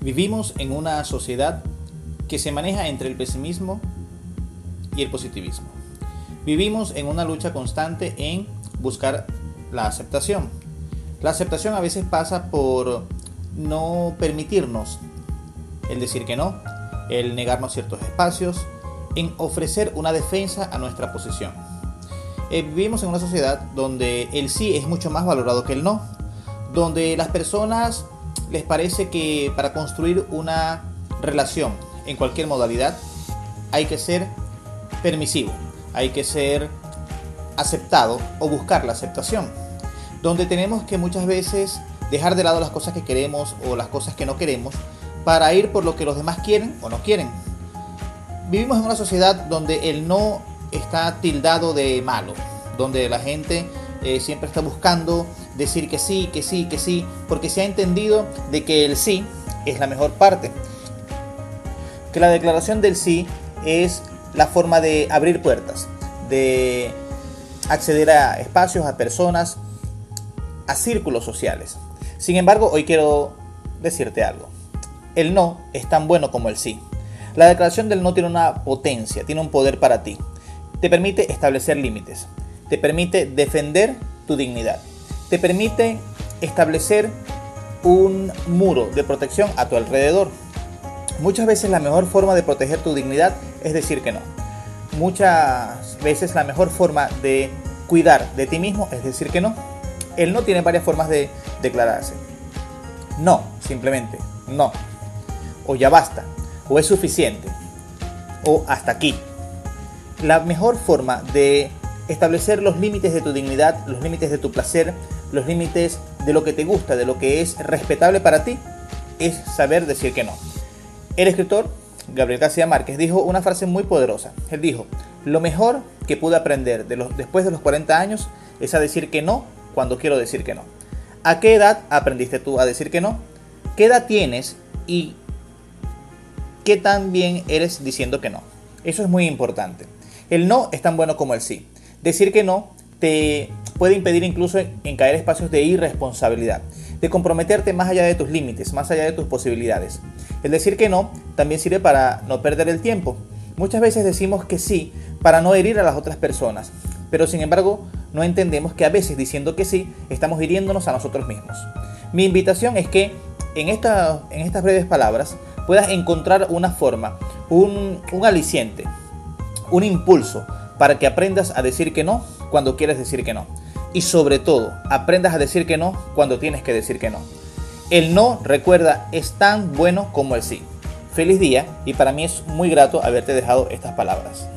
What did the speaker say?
Vivimos en una sociedad que se maneja entre el pesimismo y el positivismo. Vivimos en una lucha constante en buscar la aceptación. La aceptación a veces pasa por no permitirnos el decir que no, el negarnos ciertos espacios, en ofrecer una defensa a nuestra posición. Eh, vivimos en una sociedad donde el sí es mucho más valorado que el no, donde las personas les parece que para construir una relación en cualquier modalidad hay que ser permisivo, hay que ser aceptado o buscar la aceptación, donde tenemos que muchas veces dejar de lado las cosas que queremos o las cosas que no queremos para ir por lo que los demás quieren o no quieren. Vivimos en una sociedad donde el no está tildado de malo, donde la gente eh, siempre está buscando decir que sí, que sí, que sí, porque se ha entendido de que el sí es la mejor parte. Que la declaración del sí es la forma de abrir puertas, de acceder a espacios, a personas, a círculos sociales. Sin embargo, hoy quiero decirte algo. El no es tan bueno como el sí. La declaración del no tiene una potencia, tiene un poder para ti. Te permite establecer límites, te permite defender tu dignidad, te permite establecer un muro de protección a tu alrededor. Muchas veces la mejor forma de proteger tu dignidad es decir que no. Muchas veces la mejor forma de cuidar de ti mismo es decir que no. El no tiene varias formas de declararse. No, simplemente, no. O ya basta, o es suficiente, o hasta aquí. La mejor forma de establecer los límites de tu dignidad, los límites de tu placer, los límites de lo que te gusta, de lo que es respetable para ti, es saber decir que no. El escritor Gabriel García Márquez dijo una frase muy poderosa. Él dijo, lo mejor que pude aprender después de los 40 años es a decir que no cuando quiero decir que no. ¿A qué edad aprendiste tú a decir que no? ¿Qué edad tienes y qué tan bien eres diciendo que no? Eso es muy importante. El no es tan bueno como el sí. Decir que no te puede impedir incluso en caer espacios de irresponsabilidad, de comprometerte más allá de tus límites, más allá de tus posibilidades. El decir que no también sirve para no perder el tiempo. Muchas veces decimos que sí para no herir a las otras personas, pero sin embargo no entendemos que a veces diciendo que sí estamos hiriéndonos a nosotros mismos. Mi invitación es que en, esta, en estas breves palabras puedas encontrar una forma, un, un aliciente, un impulso para que aprendas a decir que no cuando quieres decir que no. Y sobre todo, aprendas a decir que no cuando tienes que decir que no. El no, recuerda, es tan bueno como el sí. Feliz día y para mí es muy grato haberte dejado estas palabras.